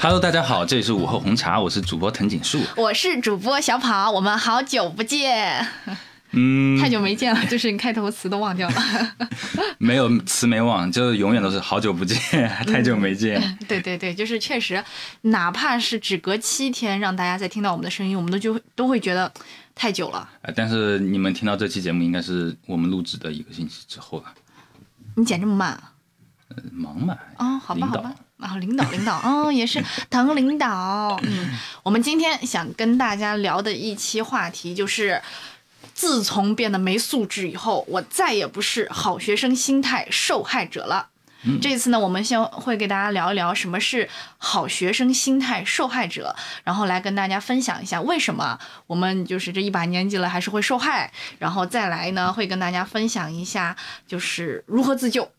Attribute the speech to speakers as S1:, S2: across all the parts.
S1: Hello，大家好，这里是午后红茶，我是主播藤井树。
S2: 我是主播小跑，我们好久不见，
S1: 嗯，
S2: 太久没见了，就是你开头词都忘掉了。
S1: 没有词没忘，就是永远都是好久不见，太久没见。
S2: 对对对，就是确实，哪怕是只隔七天，让大家再听到我们的声音，我们都就都会觉得太久了。
S1: 呃但是你们听到这期节目，应该是我们录制的一个星期之后了。
S2: 你剪这么慢啊？
S1: 呃忙嘛？
S2: 哦，好吧，好吧。啊，领导，领导，哦，也是 唐领导。嗯，我们今天想跟大家聊的一期话题就是，自从变得没素质以后，我再也不是好学生心态受害者了。这次呢，我们先会给大家聊一聊什么是好学生心态受害者，然后来跟大家分享一下为什么我们就是这一把年纪了还是会受害，然后再来呢会跟大家分享一下就是如何自救。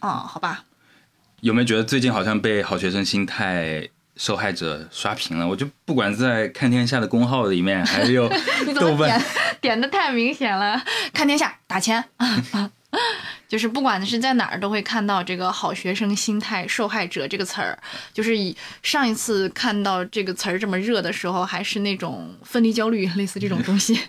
S2: 啊、好吧，
S1: 有没有觉得最近好像被好学生心态受害者刷屏了？我就不管在看天下的公号里面，还有 豆瓣
S2: 点，点的太明显了？看天下打钱，就是不管是在哪儿都会看到这个“好学生心态受害者”这个词儿。就是以上一次看到这个词儿这么热的时候，还是那种分离焦虑，类似这种东西。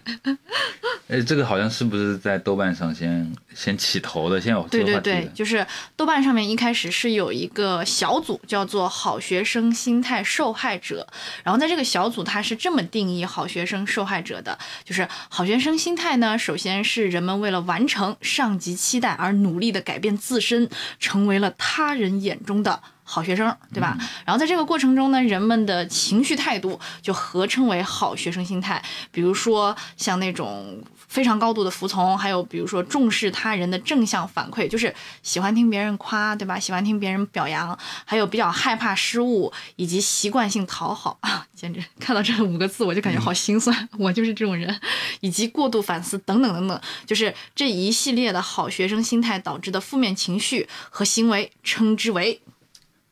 S1: 哎，这个好像是不是在豆瓣上先先起头的，先有这
S2: 对对对，就是豆瓣上面一开始是有一个小组叫做“好学生心态受害者”，然后在这个小组它是这么定义好学生受害者的，就是好学生心态呢，首先是人们为了完成上级期待而努力的改变自身，成为了他人眼中的。好学生，对吧？然后在这个过程中呢，人们的情绪态度就合称为好学生心态。比如说像那种非常高度的服从，还有比如说重视他人的正向反馈，就是喜欢听别人夸，对吧？喜欢听别人表扬，还有比较害怕失误，以及习惯性讨好。啊，简直看到这五个字我就感觉好心酸，我就是这种人，以及过度反思等等等等，就是这一系列的好学生心态导致的负面情绪和行为，称之为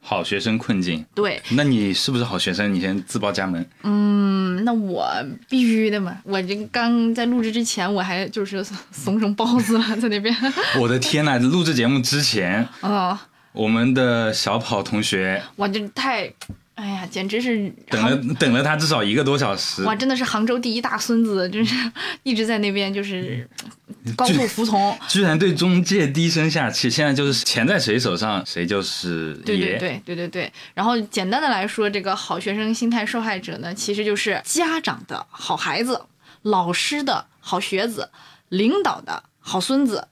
S1: 好学生困境。
S2: 对。
S1: 那你是不是好学生？你先自报家门。
S2: 嗯，那我必须的嘛！我这刚在录制之前，我还就是怂成包子了，在那边。
S1: 我的天呐！录制节目之前，
S2: 哦，
S1: 我们的小跑同学
S2: 我这太，哎呀，简直是
S1: 等了等了他至少一个多小时。
S2: 哇，真的是杭州第一大孙子，真是一直在那边就是高度服从。
S1: 居然对中介低声下气，现在就是钱在谁手上，谁就是
S2: 对
S1: 爷。
S2: 对对对对对。然后简单的来说，这个好学生心态受害者呢，其实就是家长的好孩子，老师的好学子，领导的好孙子，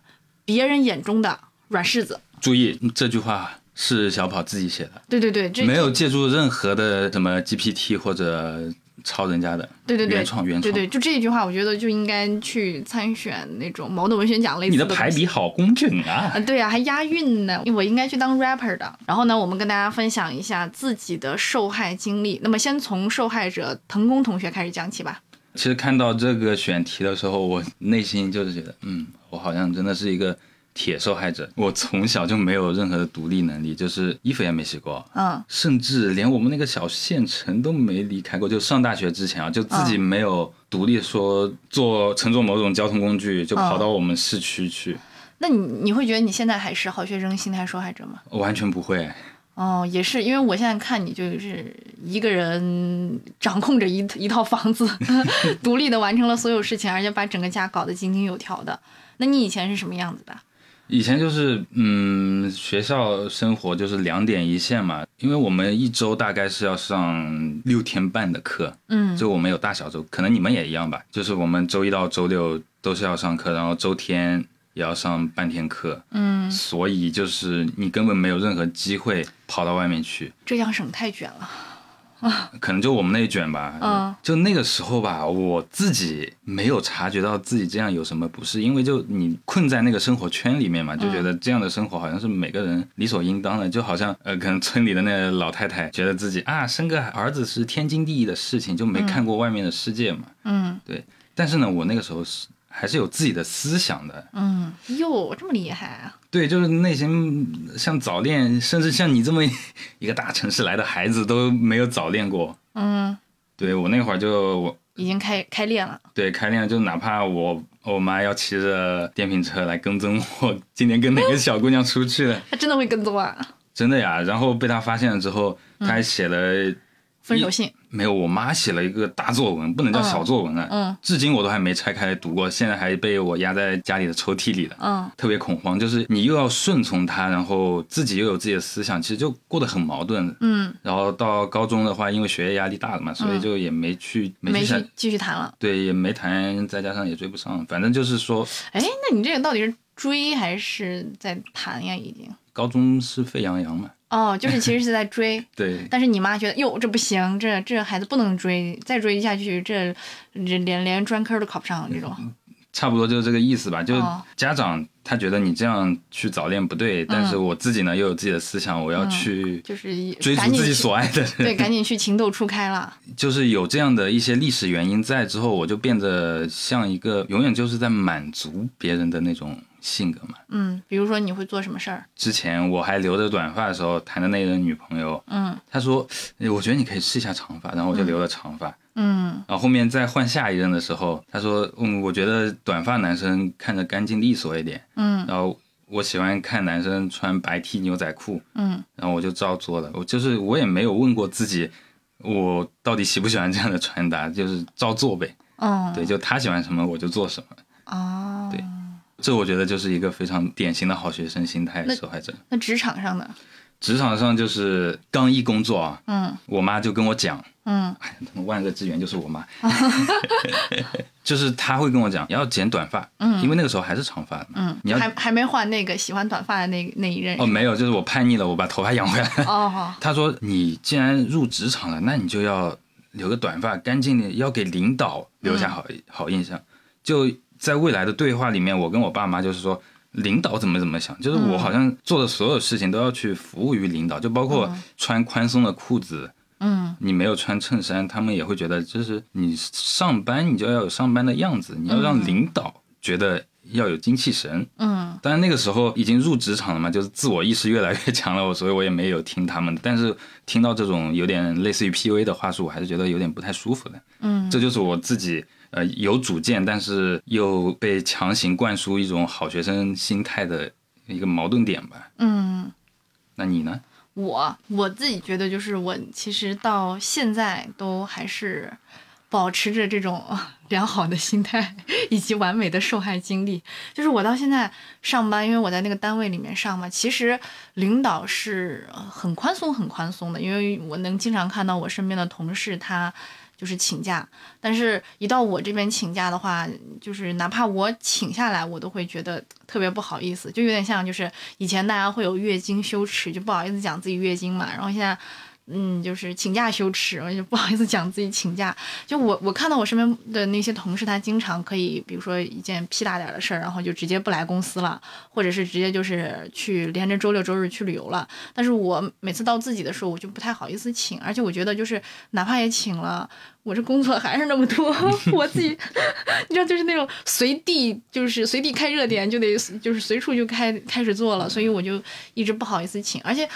S2: 别人眼中的软柿子。
S1: 注意这句话是小跑自己写的，
S2: 对对对，这
S1: 没有借助任何的什么 GPT 或者抄人家的。
S2: 对对对，
S1: 原创原创。
S2: 对对，就这一句话，我觉得就应该去参选那种茅盾文学奖类似
S1: 你的排比好工整啊！
S2: 啊，对呀、还押韵呢，我应该去当 rapper 的。然后呢，我们跟大家分享一下自己的受害经历。那么先从受害者腾工同学开始讲起吧。
S1: 其实看到这个选题的时候，我内心就是觉得，嗯，我好像真的是一个铁受害者。我从小就没有任何的独立能力，就是衣服也没洗过，
S2: 嗯
S1: 甚至连我们那个小县城都没离开过。就上大学之前啊，就自己没有独立说坐乘坐某种交通工具就跑到我们市区去，
S2: 那你你会觉得你现在还是好学生心态受害者吗？
S1: 完全不会。
S2: 哦，也是，因为我现在看你就是一个人掌控着一一套房子，独立的完成了所有事情，而且把整个家搞得井井有条的。那你以前是什么样子的？
S1: 以前就是嗯，学校生活就是两点一线嘛，因为我们一周大概是要上六天半的课，
S2: 嗯。
S1: 就我们有大小周，可能你们也一样吧，就是我们周一到周六都是要上课，然后周天也要上半天课，
S2: 嗯，
S1: 所以就是你根本没有任何机会跑到外面去，
S2: 浙江省太卷了。
S1: 可能就我们那一卷吧，
S2: 嗯。
S1: 就那个时候吧，我自己没有察觉到自己这样有什么不适，因为就你困在那个生活圈里面嘛，就觉得这样的生活好像是每个人理所应当的，就好像呃，可能村里的那个老太太觉得自己啊生个儿子是天经地义的事情，就没看过外面的世界嘛，
S2: 嗯。
S1: 对。但是呢，我那个时候是还是有自己的思想的，
S2: 嗯，哟，这么厉害啊！
S1: 对，就是内心像早恋，甚至像你这么一个大城市来的孩子都没有早恋过。
S2: 嗯，
S1: 对我那会儿就我
S2: 已经开开练了。
S1: 对开练，就哪怕我我妈要骑着电瓶车来跟踪我，今天跟哪个小姑娘出去了，
S2: 她真的会跟踪啊？
S1: 真的呀。然后被他发现了之后，他还写了
S2: 分手信，
S1: 没有，我妈写了一个大作文，不能叫小作文了，
S2: 嗯
S1: 至今我都还没拆开读过，现在还被我压在家里的抽屉里了。
S2: 嗯
S1: 特别恐慌，就是你又要顺从她，然后自己又有自己的思想，其实就过得很矛盾。
S2: 嗯，
S1: 然后到高中的话，因为学业压力大了嘛，所以就也没去、没
S2: 没
S1: 去谈
S2: 去继续谈了。
S1: 对，也没谈，再加上也追不上，反正就是说，
S2: 哎，那你这个到底是追还是在谈呀？已经
S1: 高中是沸羊羊嘛。
S2: 哦，就是其实是在追，
S1: 对，
S2: 但是你妈觉得哟这不行，这这孩子不能追，再追下去这这连连专科都考不上这种。
S1: 差不多就是这个意思吧。就
S2: 哦
S1: 家长他觉得你这样去早恋不对，但是我自己呢又有自己的思想，我要去
S2: 就是
S1: 追逐自己所爱的人。
S2: 对，赶紧去情窦初开了。
S1: 就是有这样的一些历史原因在之后，我就变得像一个永远就是在满足别人的那种性格嘛。
S2: 嗯，比如说你会做什么事儿？
S1: 之前我还留着短发的时候谈的那任女朋友，
S2: 嗯
S1: 她说，诶我觉得你可以试一下长发，然后我就留了长发。
S2: 嗯
S1: 然后后面再换下一任的时候，她说，嗯，我觉得短发男生看着干净利索一点，
S2: 嗯
S1: 然后我喜欢看男生穿白 T 牛仔裤，
S2: 嗯
S1: 然后我就照做了。我就是我也没有问过自己，我到底喜不喜欢这样的穿搭，就是照做呗。
S2: 哦
S1: 对，就他喜欢什么我就做什么。
S2: 哦，
S1: 对这我觉得就是一个非常典型的好学生心态受害者。
S2: 那职场上的，
S1: 职场上就是刚一工作啊，
S2: 嗯。
S1: 我妈就跟我讲，
S2: 嗯。
S1: 哎，万恶之源就是我妈，就是她会跟我讲要剪短发，
S2: 嗯。
S1: 因为那个时候还是长发嘛。
S2: 嗯，
S1: 你要
S2: 还还没换那个喜欢短发的那那一任。
S1: 哦，没有，就是我叛逆了，我把头发养回来。
S2: 哦，
S1: 她说你既然入职场了，那你就要留个短发，干净点，要给领导留下好、好印象。就在未来的对话里面，我跟我爸妈就是说。领导怎么怎么想，就是我好像做的所有事情都要去服务于领导，就包括穿宽松的裤子，
S2: 嗯
S1: 你没有穿衬衫，他们也会觉得，就是你上班你就要有上班的样子，你要让领导觉得要有精气神。
S2: 嗯
S1: 当然那个时候已经入职场了嘛，就是自我意识越来越强了，我所以我也没有听他们的。但是听到这种有点类似于 PUA 的话术，我还是觉得有点不太舒服的。
S2: 嗯
S1: 这就是我自己呃有主见，但是又被强行灌输一种好学生心态的一个矛盾点吧。
S2: 嗯。
S1: 那你呢？
S2: 我我自己觉得，就是我其实到现在都还是保持着这种呃 良好的心态以及完美的受害经历。就是我到现在上班，因为我在那个单位里面上嘛，其实领导是呃很宽松、很宽松的，因为我能经常看到我身边的同事他。就是请假，但是一到我这边请假的话，就是哪怕我请下来，我都会觉得特别不好意思，就有点像就是以前大家会有月经羞耻，就不好意思讲自己月经嘛，然后现在。嗯，就是请假羞耻，我就不好意思讲自己请假。就我我看到我身边的那些同事，他经常可以，比如说一件屁大点的事儿，然后就直接不来公司了，或者是直接就是去连着周六周日去旅游了。但是我每次到自己的时候，我就不太好意思请，而且我觉得就是哪怕也请了，我这工作还是那么多，我自己 你知道就是那种随地就是随地开热点就得就是随处就开开始做了，所以我就一直不好意思请，而且。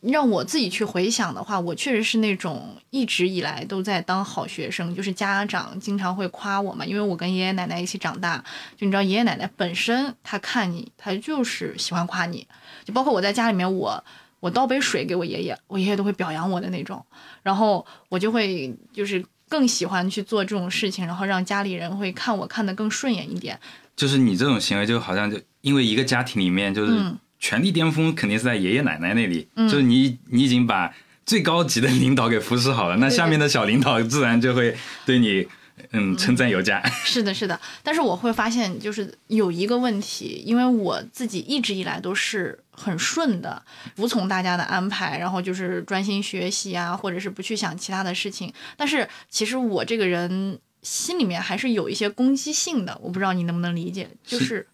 S2: 让我自己去回想的话，我确实是那种一直以来都在当好学生，就是家长经常会夸我嘛，因为我跟爷爷奶奶一起长大，就你知道爷爷奶奶本身他看你，他就是喜欢夸你，就包括我在家里面我。我倒杯水给我爷爷，我爷爷都会表扬我的那种，然后我就会就是更喜欢去做这种事情，然后让家里人会看我看得更顺眼一点。
S1: 就是你这种行为，就好像就因为一个家庭里面，就是
S2: 嗯
S1: 权力巅峰肯定是在爷爷奶奶那里，就是你你已经把最高级的领导给扶持好了，那下面的小领导自然就会对你嗯称赞有加。
S2: 是的，是的，但是我会发现，就是有一个问题，因为我自己一直以来都是很顺的，服从大家的安排，然后就是专心学习啊，或者是不去想其他的事情。但是其实我这个人心里面还是有一些攻击性的，我不知道你能不能理解，就是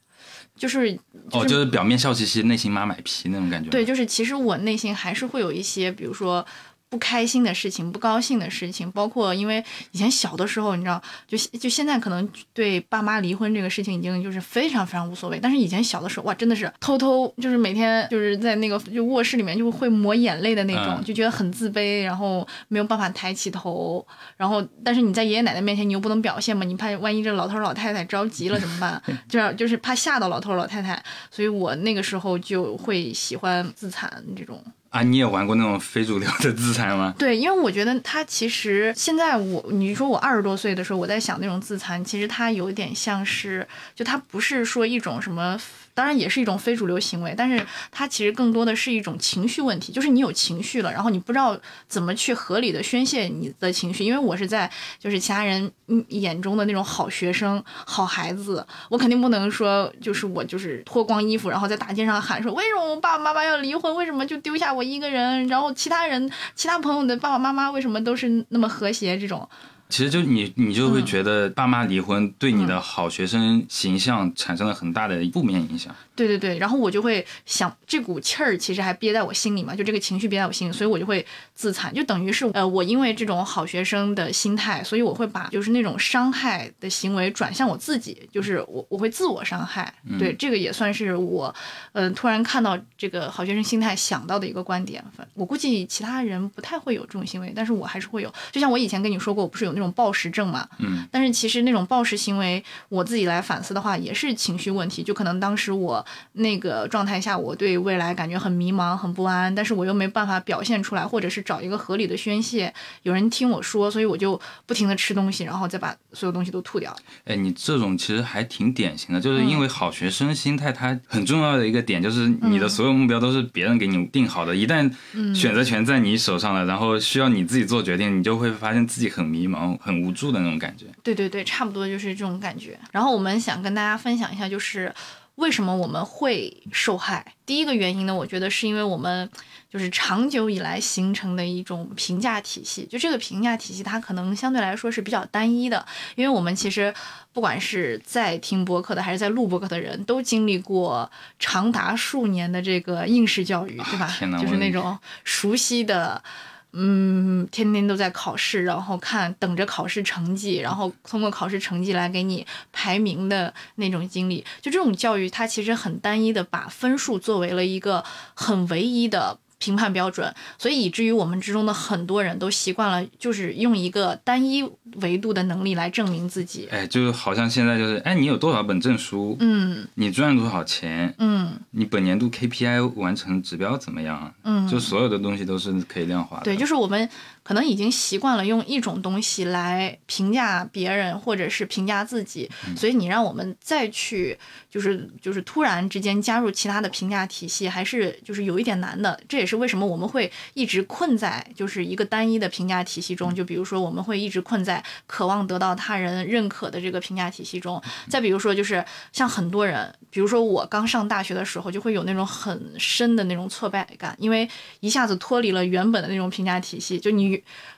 S2: 就是
S1: 哦，就是表面笑嘻嘻，内心妈买皮那种感觉。
S2: 对，，就是其实我内心还是会有一些，比如说不开心的事情、不高兴的事情，包括因为以前小的时候，你知道，就就现在可能对爸妈离婚这个事情已经就是非常非常无所谓，但是以前小的时候，哇，真的是偷偷就是每天就是在那个就卧室里面就会抹眼泪的那种，
S1: 嗯
S2: 就觉得很自卑，然后没有办法抬起头，然后但是你在爷爷奶奶面前你又不能表现嘛，你怕万一这老头老太太着急了怎么办？就是就是怕吓到老头老太太，所以我那个时候就会喜欢自残这种。
S1: 啊，你也玩过那种非主流的自残
S2: 对，因为我觉得他其实现在我，你说我二十多岁的时候，我在想那种自残，其实他有点像是，就他不是说一种什么。当然也是一种非主流行为，但是它其实更多的是一种情绪问题，就是你有情绪了，然后你不知道怎么去合理的宣泄你的情绪。因为我是在就是其他人眼中的那种好学生、好孩子，我肯定不能说就是我就是脱光衣服，然后在大街上喊说为什么我爸爸妈妈要离婚，为什么就丢下我一个人，然后其他人、其他朋友的爸爸妈妈为什么都是那么和谐这种。
S1: 其实就你，你就会觉得爸妈离婚对你的好学生形象产生了很大的负面影响。
S2: 对对对，然后我就会想，这股气儿其实还憋在我心里嘛，就这个情绪憋在我心里，所以我就会自残，就等于是呃，我因为这种好学生的心态，所以我会把就是那种伤害的行为转向我自己，就是我我会自我伤害。对，这个也算是我，嗯，突然看到这个好学生心态想到的一个观点。我估计其他人不太会有这种行为，但是我还是会有。就像我以前跟你说过，我不是有那种暴食症嘛，
S1: 嗯，
S2: 但是其实那种暴食行为，我自己来反思的话，也是情绪问题，就可能当时我。那个状态下，我对未来感觉很迷茫、很不安，但是我又没办法表现出来，或者是找一个合理的宣泄，有人听我说，所以我就不停的吃东西，然后再把所有东西都吐掉。
S1: 哎，你这种其实还挺典型的，就是因为好学生心态，它很重要的一个点就是你的所有目标都是别人给你定好的，一旦选择权在你手上了，然后需要你自己做决定，你就会发现自己很迷茫、很无助的那种感觉。
S2: 对对对，差不多就是这种感觉。然后我们想跟大家分享一下，就是。为什么我们会受害？第一个原因呢，我觉得是因为我们就是长久以来形成的一种评价体系。就这个评价体系，它可能相对来说是比较单一的。因为我们其实不管是在听播客的，还是在录播客的人，都经历过长达数年的这个应试教育，对吧？就是那种熟悉的。嗯，天天都在考试，然后看等着考试成绩，然后通过考试成绩来给你排名的那种经历，就这种教育，它其实很单一的，把分数作为了一个很唯一的。评判标准，所以以至于我们之中的很多人都习惯了，就是用一个单一维度的能力来证明自己。
S1: 哎，就好像现在就是，哎，你有多少本证书？
S2: 嗯，
S1: 你赚多少钱？
S2: 嗯，
S1: 你本年度 KPI 完成指标怎么样？
S2: 嗯，
S1: 就所有的东西都是可以量化的。
S2: 对，就是我们可能已经习惯了用一种东西来评价别人，或者是评价自己，所以你让我们再去，就是就是突然之间加入其他的评价体系，还是就是有一点难的。这也是。为什么我们会一直困在就是一个单一的评价体系中？就比如说，我们会一直困在渴望得到他人认可的这个评价体系中。再比如说，就是像很多人，比如说我刚上大学的时候，就会有那种很深的那种挫败感，因为一下子脱离了原本的那种评价体系，就你。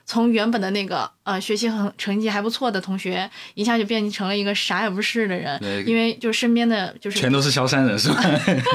S2: 从原本的那个呃学习很成绩还不错的同学，一下就变成了一个啥也不是的人，因为就身边的就是
S1: 全都是萧山人是吧？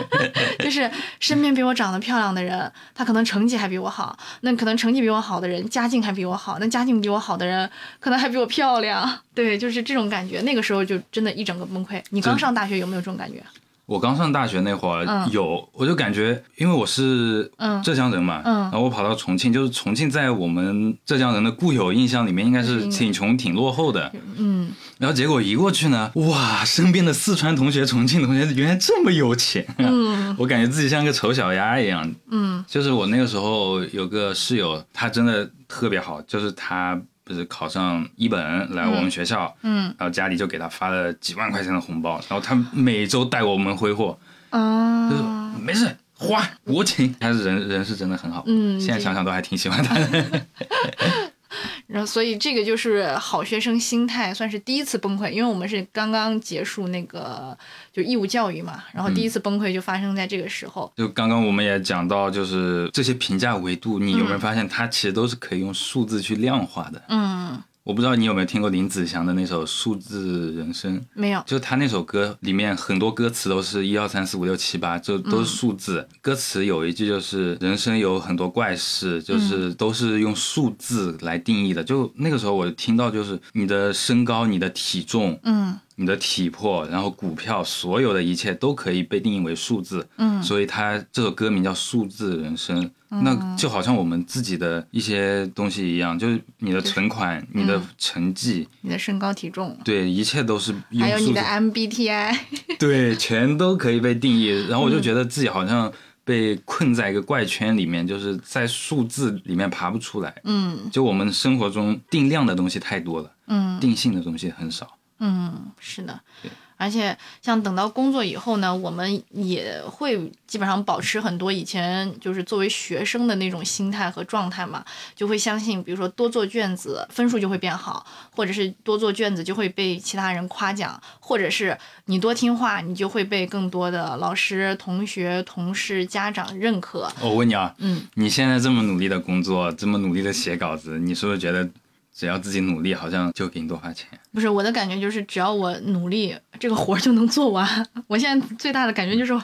S2: 就是身边比我长得漂亮的人，他可能成绩还比我好，那可能成绩比我好的人家境还比我好，那家境比我好的人可能还比我漂亮，对，就是这种感觉。那个时候就真的一整个崩溃。你刚上大学有没有这种感觉？
S1: 我刚上大学那会儿有，我就感觉，因为我是浙江人嘛，然后我跑到重庆，就是重庆在我们浙江人的固有印象里面，应该是挺穷、挺落后的。
S2: 嗯，
S1: 然后结果一过去呢，哇，身边的四川同学、重庆同学原来这么有钱，
S2: 嗯，
S1: 我感觉自己像个丑小鸭一样。
S2: 嗯，
S1: 就是我那个时候有个室友，他真的特别好，就是他。就是考上一本来我们学校，
S2: 嗯，
S1: 然后家里就给他发了几万块钱的红包，然后他每周带我们挥霍，
S2: 啊，
S1: 没事花我请，他是人人是真的很好，
S2: 嗯，
S1: 现在想想都还挺喜欢他的。
S2: 然后，所以这个就是好学生心态，算是第一次崩溃。因为我们是刚刚结束那个就义务教育嘛，然后第一次崩溃就发生在这个时候。
S1: 就刚刚我们也讲到，就是这些评价维度，你有没有发现，它其实都是可以用数字去量化的？
S2: 嗯。
S1: 我不知道你有没有听过林子祥的那首《数字人生》？
S2: 没有，
S1: 就是他那首歌里面很多歌词都是一二三四五六七八，就都是数字。歌词有一句就是“人生有很多怪事”，就是都是用数字来定义的。就那个时候我听到，就是你的身高、你的体重，
S2: 嗯。
S1: 你的体魄，然后股票，所有的一切都可以被定义为数字。
S2: 嗯，
S1: 所以他这首歌名叫《数字人生》，那就好像我们自己的一些东西一样，就是你的存款、你的成绩、
S2: 你的身高体重，
S1: 对，一切都是
S2: 还有你的 MBTI，
S1: 对，全都可以被定义。然后我就觉得自己好像。被困在一个怪圈里面，就是在数字里面爬不出来。
S2: 嗯
S1: 就我们生活中定量的东西太多了，
S2: 嗯
S1: 定性的东西很少。
S2: 嗯，是的
S1: 对。
S2: 而且像等到工作以后呢，我们也会基本上保持很多以前就是作为学生的那种心态和状态嘛，就会相信，比如说多做卷子分数就会变好，或者是多做卷子就会被其他人夸奖，或者是你多听话，你就会被更多的老师、同学、同事、家长认可。
S1: 我问你啊，
S2: 嗯，
S1: 你现在这么努力的工作，这么努力的写稿子，你是不是觉得只要自己努力，好像就给你多花钱？
S2: 不是我的感觉，就是只要我努力，这个活儿就能做完。我现在最大的感觉就是，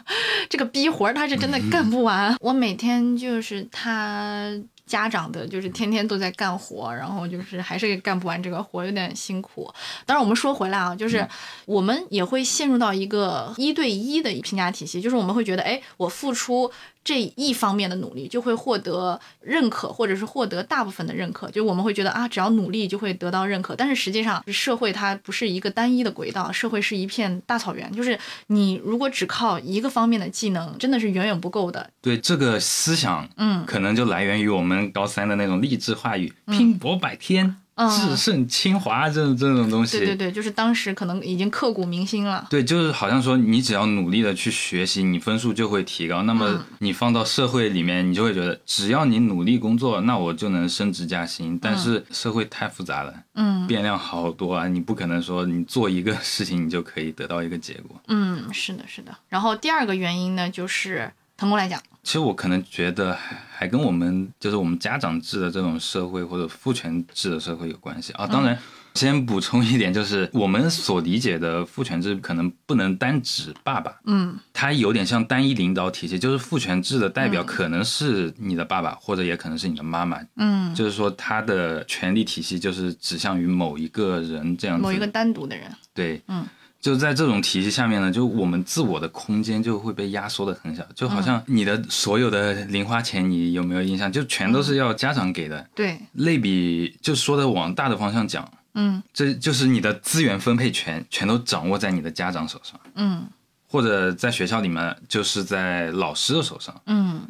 S2: 这个逼活儿他是真的干不完。我每天就是他家长的，就是天天都在干活，然后就是还是干不完这个活，有点辛苦。当然，我们说回来啊，就是我们也会陷入到一个一对一的评价体系，就是我们会觉得，哎，我付出。这一方面的努力就会获得认可，或者是获得大部分的认可。就我们会觉得啊，只要努力就会得到认可。但是实际上，社会它不是一个单一的轨道，社会是一片大草原。就是你如果只靠一个方面的技能，真的是远远不够的。
S1: 对这个思想，
S2: 嗯
S1: 可能就来源于我们高三的那种励志话语，拼搏百天，
S2: 嗯
S1: 制胜清华这种这种东西。
S2: 对对对，就是当时可能已经刻骨铭心了。
S1: 对，就是好像说，你只要努力的去学习，你分数就会提高。那么
S2: 嗯
S1: 你放到社会里面，你就会觉得，只要你努力工作，那我就能升职加薪。但是社会太复杂了，
S2: 嗯
S1: 变量好多啊，你不可能说你做一个事情你就可以得到一个结果。
S2: 嗯，是的，是的。然后第二个原因呢，就是腾空来讲，
S1: 其实我可能觉得还还跟我们就是我们家长制的这种社会或者父权制的社会有关系。啊。当然，先补充一点，就是我们所理解的父权制可能不能单指爸爸，
S2: 嗯。
S1: 它有点像单一领导体系，就是父权制的代表可能是你的爸爸，或者也可能是你的妈妈，
S2: 嗯，
S1: 就是说他的权力体系就是指向于某一个人这样子。
S2: 某一个单独的人，
S1: 对，
S2: 嗯。
S1: 就在这种体系下面呢，就我们自我的空间就会被压缩的很小，就好像你的所有的零花钱，你有没有印象？就全都是要家长给的。
S2: 对，
S1: 类比，就说的往大的方向讲，
S2: 嗯
S1: 这就是你的资源分配权全都掌握在你的家长手上，
S2: 嗯
S1: 或者在学校里面就是在老师的手上。
S2: 嗯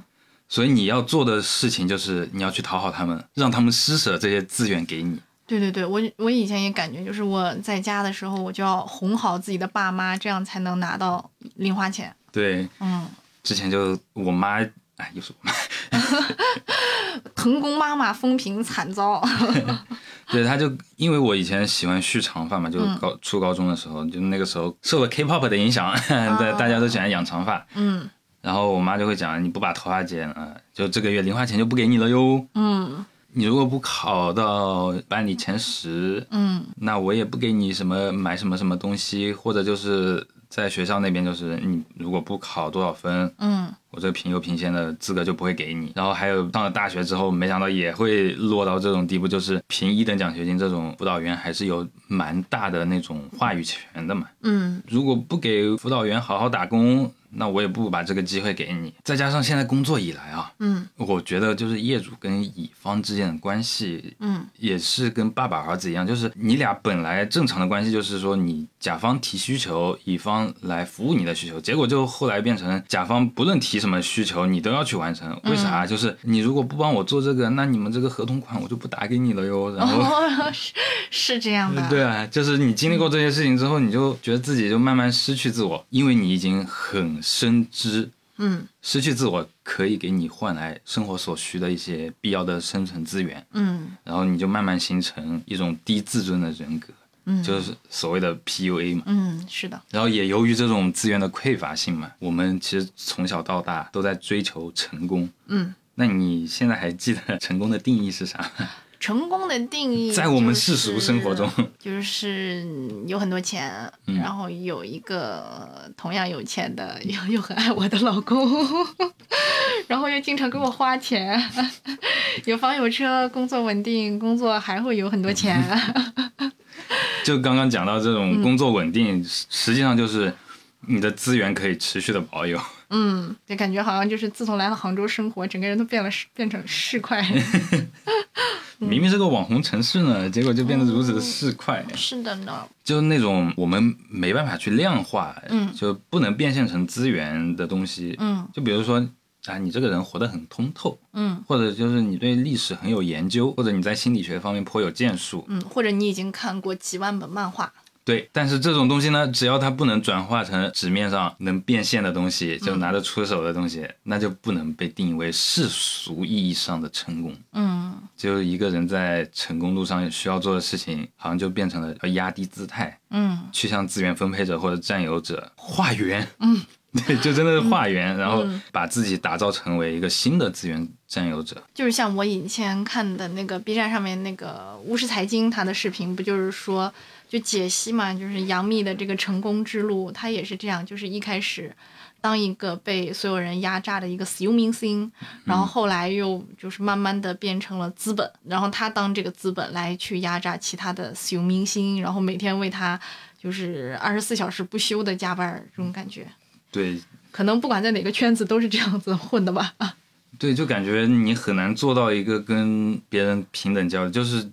S1: 所以你要做的事情就是你要去讨好他们，让他们施舍这些资源给你。
S2: 对对对，我我以前也感觉，就是我在家的时候，我就要哄好自己的爸妈，这样才能拿到零花钱。
S1: 对，
S2: 嗯，
S1: 之前就我妈，哎，又是我妈，
S2: 腾工妈妈风评惨遭。
S1: 对，她就因为我以前喜欢蓄长发嘛，就
S2: 嗯
S1: 高、初高中的时候，就那个时候受了 K-pop 的影响，对，大家都喜欢养长发，
S2: 嗯
S1: 然后我妈就会讲，你不把头发剪了，就这个月零花钱就不给你了哟。
S2: 嗯
S1: 你如果不考到班里前十，
S2: 嗯
S1: 那我也不给你什么买什么什么东西，或者就是在学校那边，就是你如果不考多少分，
S2: 嗯
S1: 我这个评优评先的资格就不会给你。然后还有上了大学之后，没想到也会落到这种地步，就是评一等奖学金这种辅导员还是有蛮大的那种话语权的嘛。
S2: 嗯
S1: 如果不给辅导员好好打工，那我也不把这个机会给你。再加上现在工作以来啊，
S2: 嗯
S1: 我觉得就是业主跟乙方之间的关系
S2: 嗯
S1: 也是跟爸爸儿子一样，就是你俩本来正常的关系就是说你甲方提需求，乙方来服务你的需求，结果就后来变成甲方不论提什么需求，你都要去完成。为啥？就是你如果不帮我做这个，那你们这个合同款我就不打给你了哟。然后。
S2: 哦，是是这样的。
S1: 对啊，就是你经历过这些事情之后，你就觉得自己就慢慢失去自我，因为你已经很深知
S2: 嗯
S1: 失去自我可以给你换来生活所需的一些必要的生存资源，
S2: 嗯
S1: 然后你就慢慢形成一种低自尊的人格，
S2: 嗯
S1: 就是所谓的 PUA 嘛。
S2: 嗯，是的。
S1: 然后也由于这种资源的匮乏性嘛，我们其实从小到大都在追求成功。
S2: 嗯，
S1: 那你现在还记得成功的定义是啥？
S2: 成功的定义
S1: 在我们世俗生活中，
S2: 就是有很多钱，
S1: 嗯
S2: 然后有一个同样有钱的 又又很爱我的老公，然后又经常给我花钱，有房有车，工作稳定，工作还会有很多钱。
S1: 就刚刚讲到这种工作稳定，实实际上就是你的资源可以持续的保有。
S2: 嗯，就感觉好像就是自从来了杭州生活，整个人都变了，变成市侩。
S1: 明明是个网红城市呢，结果就变得如此的市侩。
S2: 是的呢，
S1: 就那种我们没办法去量化，
S2: 嗯。
S1: 就不能变现成资源的东西。
S2: 嗯。
S1: 就比如说啊，你这个人活得很通透，
S2: 嗯。
S1: 或者就是你对历史很有研究，或者你在心理学方面颇有建树，
S2: 嗯，或者你已经看过几万本漫画，
S1: 对。但是这种东西呢，只要它不能转化成纸面上能变现的东西，就拿得出手的东西，那就不能被定义为世俗意义上的成功。
S2: 嗯
S1: 就一个人在成功路上需要做的事情，好像就变成了要压低姿态，
S2: 嗯
S1: 去向资源分配者或者占有者化缘。嗯，对，就真的是化缘，然后把自己打造成为一个新的资源占有者。
S2: 就是像我以前看的那个 B 站上面那个巫师财经，他的视频不就是说就解析嘛，就是杨幂的这个成功之路，她也是这样，就是一开始当一个被所有人压榨的一个小明星，然后后来又就是慢慢的变成了资本，然后她当这个资本来去压榨其他的小明星，然后每天为她就是二十四小时不休的加班儿，这种感觉。
S1: 对
S2: 可能不管在哪个圈子都是这样子混的吧。啊，
S1: 对，就感觉你很难做到一个跟别人平等交流，就是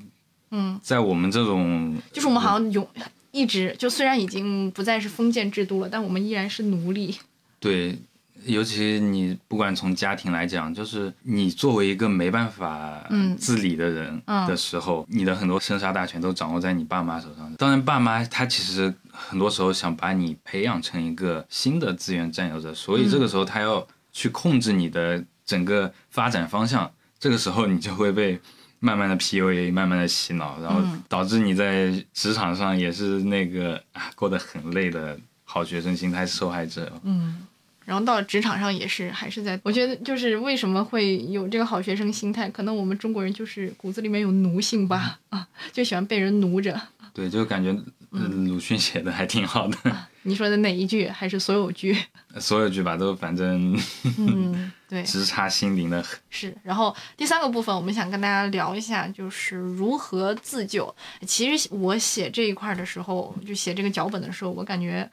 S2: 嗯，
S1: 在我们这种
S2: 就是我们好像永一直就虽然已经不再是封建制度了，但我们依然是奴隶。
S1: 对，尤其你不管从家庭来讲，就是你作为一个没办法
S2: 嗯
S1: 自理的人
S2: 嗯
S1: 的时候，你的很多生杀大权都掌握在你爸妈手上。当然，爸妈他其实很多时候想把你培养成一个新的资源占有者，所以这个时候他要去控制你的整个发展方向。这个时候你就会被慢慢的 PUA，慢慢的洗脑，然后
S2: 嗯
S1: 导致你在职场上也是那个啊过得很累的好学生心态受害者。
S2: 嗯，然后到了职场上也是，还是在，我觉得就是为什么会有这个好学生心态，可能我们中国人就是骨子里面有奴性吧，啊，就喜欢被人奴着。
S1: 对，就感觉嗯鲁迅写的还挺好的，
S2: 你说的哪一句？还是所有句？
S1: 所有句吧都反正
S2: 嗯，对，
S1: 直插心灵的很。
S2: 是。然后第三个部分，我们想跟大家聊一下，就是如何自救。其实我写这一块儿的时候，就写这个脚本的时候，我感觉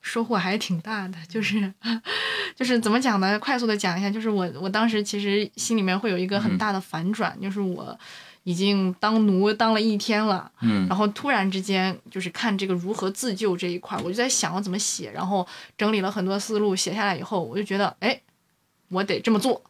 S2: 收获还挺大的。就是 就是怎么讲呢？快速的讲一下，就是我我当时其实心里面会有一个很大的反转，就是我。已经当奴当了一天了，
S1: 嗯
S2: 然后突然之间就是看这个如何自救这一块，我就在想我怎么写，然后整理了很多思路，写下来以后，我就觉得，哎，我得这么做，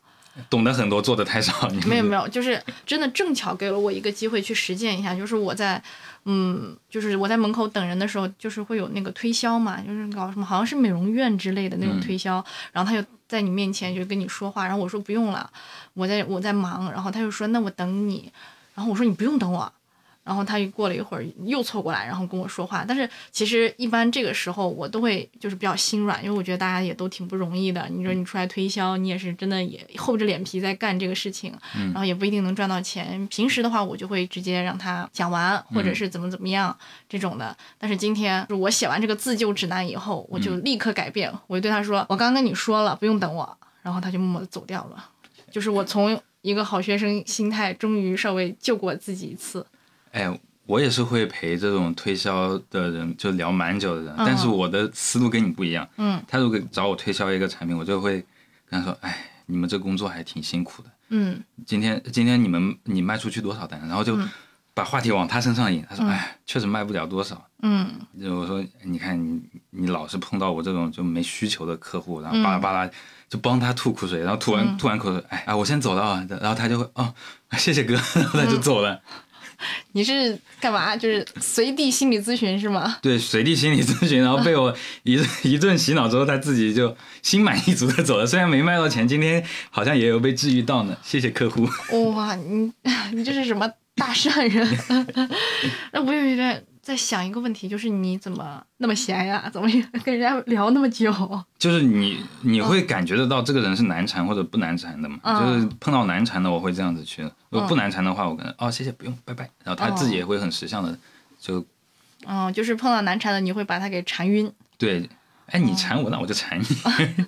S1: 懂得很多，做的太少。你
S2: 没有没有，就是真的正巧给了我一个机会去实践一下。就是我在，嗯，就是我在门口等人的时候，就是会有那个推销嘛，就是搞什么好像是美容院之类的那种推销，然后他就在你面前就跟你说话，然后我说不用了，我在我在忙，然后他就说那我等你，然后我说你不用等我。然后他又过了一会儿又凑过来，然后跟我说话。但是其实一般这个时候我都会就是比较心软，因为我觉得大家也都挺不容易的。你说你出来推销，你也是真的也厚着脸皮在干这个事情，然后也不一定能赚到钱。平时的话，我就会直接让他讲完，或者是怎么怎么样这种的。但是今天就我写完这个自救指南以后，我就立刻改变，我就对他说：“我刚跟你说了，不用等我。”然后他就默默的走掉了。就是我从一个好学生心态，终于稍微救过自己一次。
S1: 哎，我也是会陪这种推销的人就聊蛮久的人，但是我的思路跟你不一样。
S2: 嗯
S1: 他如果找我推销一个产品，我就会跟他说：“哎，你们这工作还挺辛苦的。
S2: 嗯
S1: 今天今天你们你卖出去多少单？”然后就把话题往他身上引。他说：“
S2: 嗯
S1: 哎，确实卖不了多少。”
S2: 嗯
S1: 就我说，你看你你老是碰到我这种就没需求的客户，然后巴拉巴拉就帮他吐苦水，然后吐完、吐完口水，哎啊，我先走了啊，然后他就会哦，谢谢哥，然后他就走了。
S2: 你是干嘛？就是随地心理咨询是吗？
S1: 对，随地心理咨询，然后被我一 一顿洗脑之后，他自己就心满意足的走了。虽然没卖到钱，今天好像也有被治愈到呢。谢谢客户。
S2: 哇，你你这是什么大善人？那我有一点在想一个问题，就是你怎么那么闲呀？怎么跟人家聊那么久？
S1: 就是你你会感觉得到这个人是难缠或者不难缠的嘛？
S2: 嗯
S1: 就是碰到难缠的，我会这样子去；如果不难缠的话，我可能哦谢谢不用拜拜，然后他自己也会很识相的就
S2: 嗯，就是碰到难缠的，你会把他给缠晕。
S1: 对，哎你缠我，那我就缠你。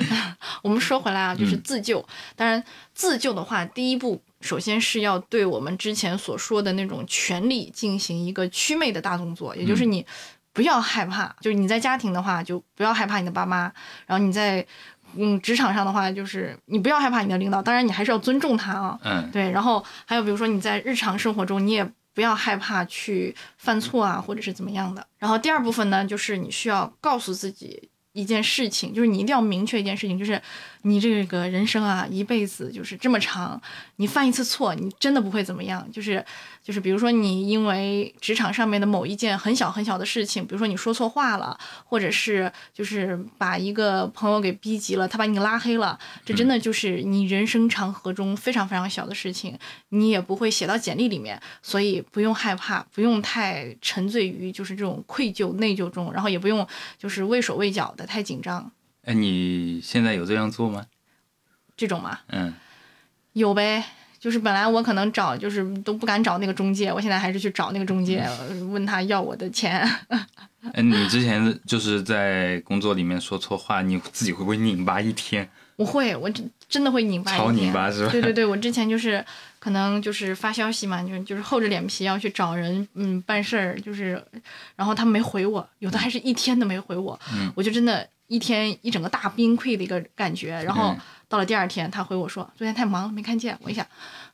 S2: 我们说回来啊，就是
S1: 嗯
S2: 自救。当然，自救的话，第一步首先是要对我们之前所说的那种权利进行一个祛魅的大动作，也就是
S1: 嗯
S2: 你不要害怕，就是你在家庭的话，就不要害怕你的爸妈，然后你在嗯职场上的话，就是你不要害怕你的领导，当然你还是要尊重他啊。
S1: 嗯，
S2: 对，然后还有比如说你在日常生活中，你也不要害怕去犯错啊，或者是怎么样的。然后第二部分呢，就是你需要告诉自己，一件事情，就是你一定要明确一件事情，就是你这个人生啊，一辈子就是这么长，你犯一次错，你真的不会怎么样。就是就是，比如说你因为职场上面的某一件很小很小的事情，比如说你说错话了，或者是就是把一个朋友给逼急了，他把你拉黑了，这真的就是你人生长河中非常非常小的事情，你也不会写到简历里面，所以不用害怕，不用太沉醉于就是这种愧疚内疚中，然后也不用就是畏手畏脚的太紧张，
S1: 哎，你现在有这样做吗？
S2: 这种吗，
S1: 嗯，
S2: 有呗。就是本来我可能找就是都不敢找那个中介，我现在还是去找那个中介，问他要我的钱。
S1: 哎，你之前就是在工作里面说错话，你自己会不会拧巴一天？
S2: 我会，我真真的会拧巴一
S1: 超
S2: 天。
S1: 拧巴是吧？
S2: 对对对，我之前就是可能就是发消息嘛，就就是厚着脸皮要去找人，嗯，办事儿，就是，然后他没回我，有的还是一天都没回我，
S1: 嗯
S2: 我就真的一天一整个大崩溃的一个感觉。然后
S1: 嗯
S2: 到了第二天，他回我说昨天太忙了没看见，我一想，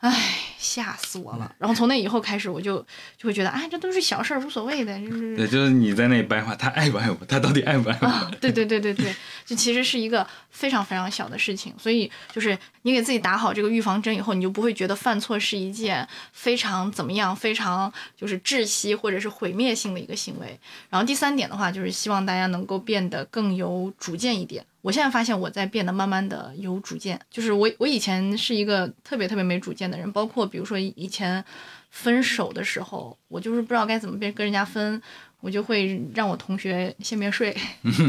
S2: 唉，吓死我了。然后从那以后开始，我就就会觉得，哎，这都是小事儿，无所谓的，就是
S1: 对，就是你在那里掰话，他爱不爱我？他到底爱不爱我？
S2: 啊，对对对对对，这其实是一个非常非常小的事情，所以就是你给自己打好这个预防针以后，你就不会觉得犯错是一件非常怎么样、非常就是窒息或者是毁灭性的一个行为。然后第三点的话，就是希望大家能够变得更有主见一点。我现在发现我在变得慢慢的有主见，就是我我以前是一个特别特别没主见的人，包括比如说以前分手的时候，我就是不知道该怎么跟跟人家分，我就会让我同学先别睡。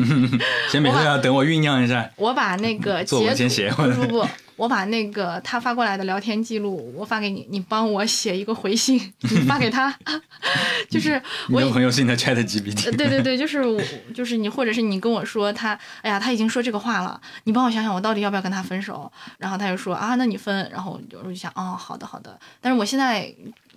S1: 先别睡啊，等我酝酿一下。
S2: 我把那个
S1: 作文
S2: 截
S1: 先写
S2: 图，不不不，我把那个他发过来的聊天记录，我发给你，你帮我写一个回信，你发给他，就是 我以
S1: 的朋友是你的 Chat GPT，
S2: 呃对对对，就是我，就是你，或者是你跟我说他，哎呀，他已经说这个话了，你帮我想想，我到底要不要跟他分手？然后他就说啊，那你分。然后我就我就想，哦，好的好的。但是我现在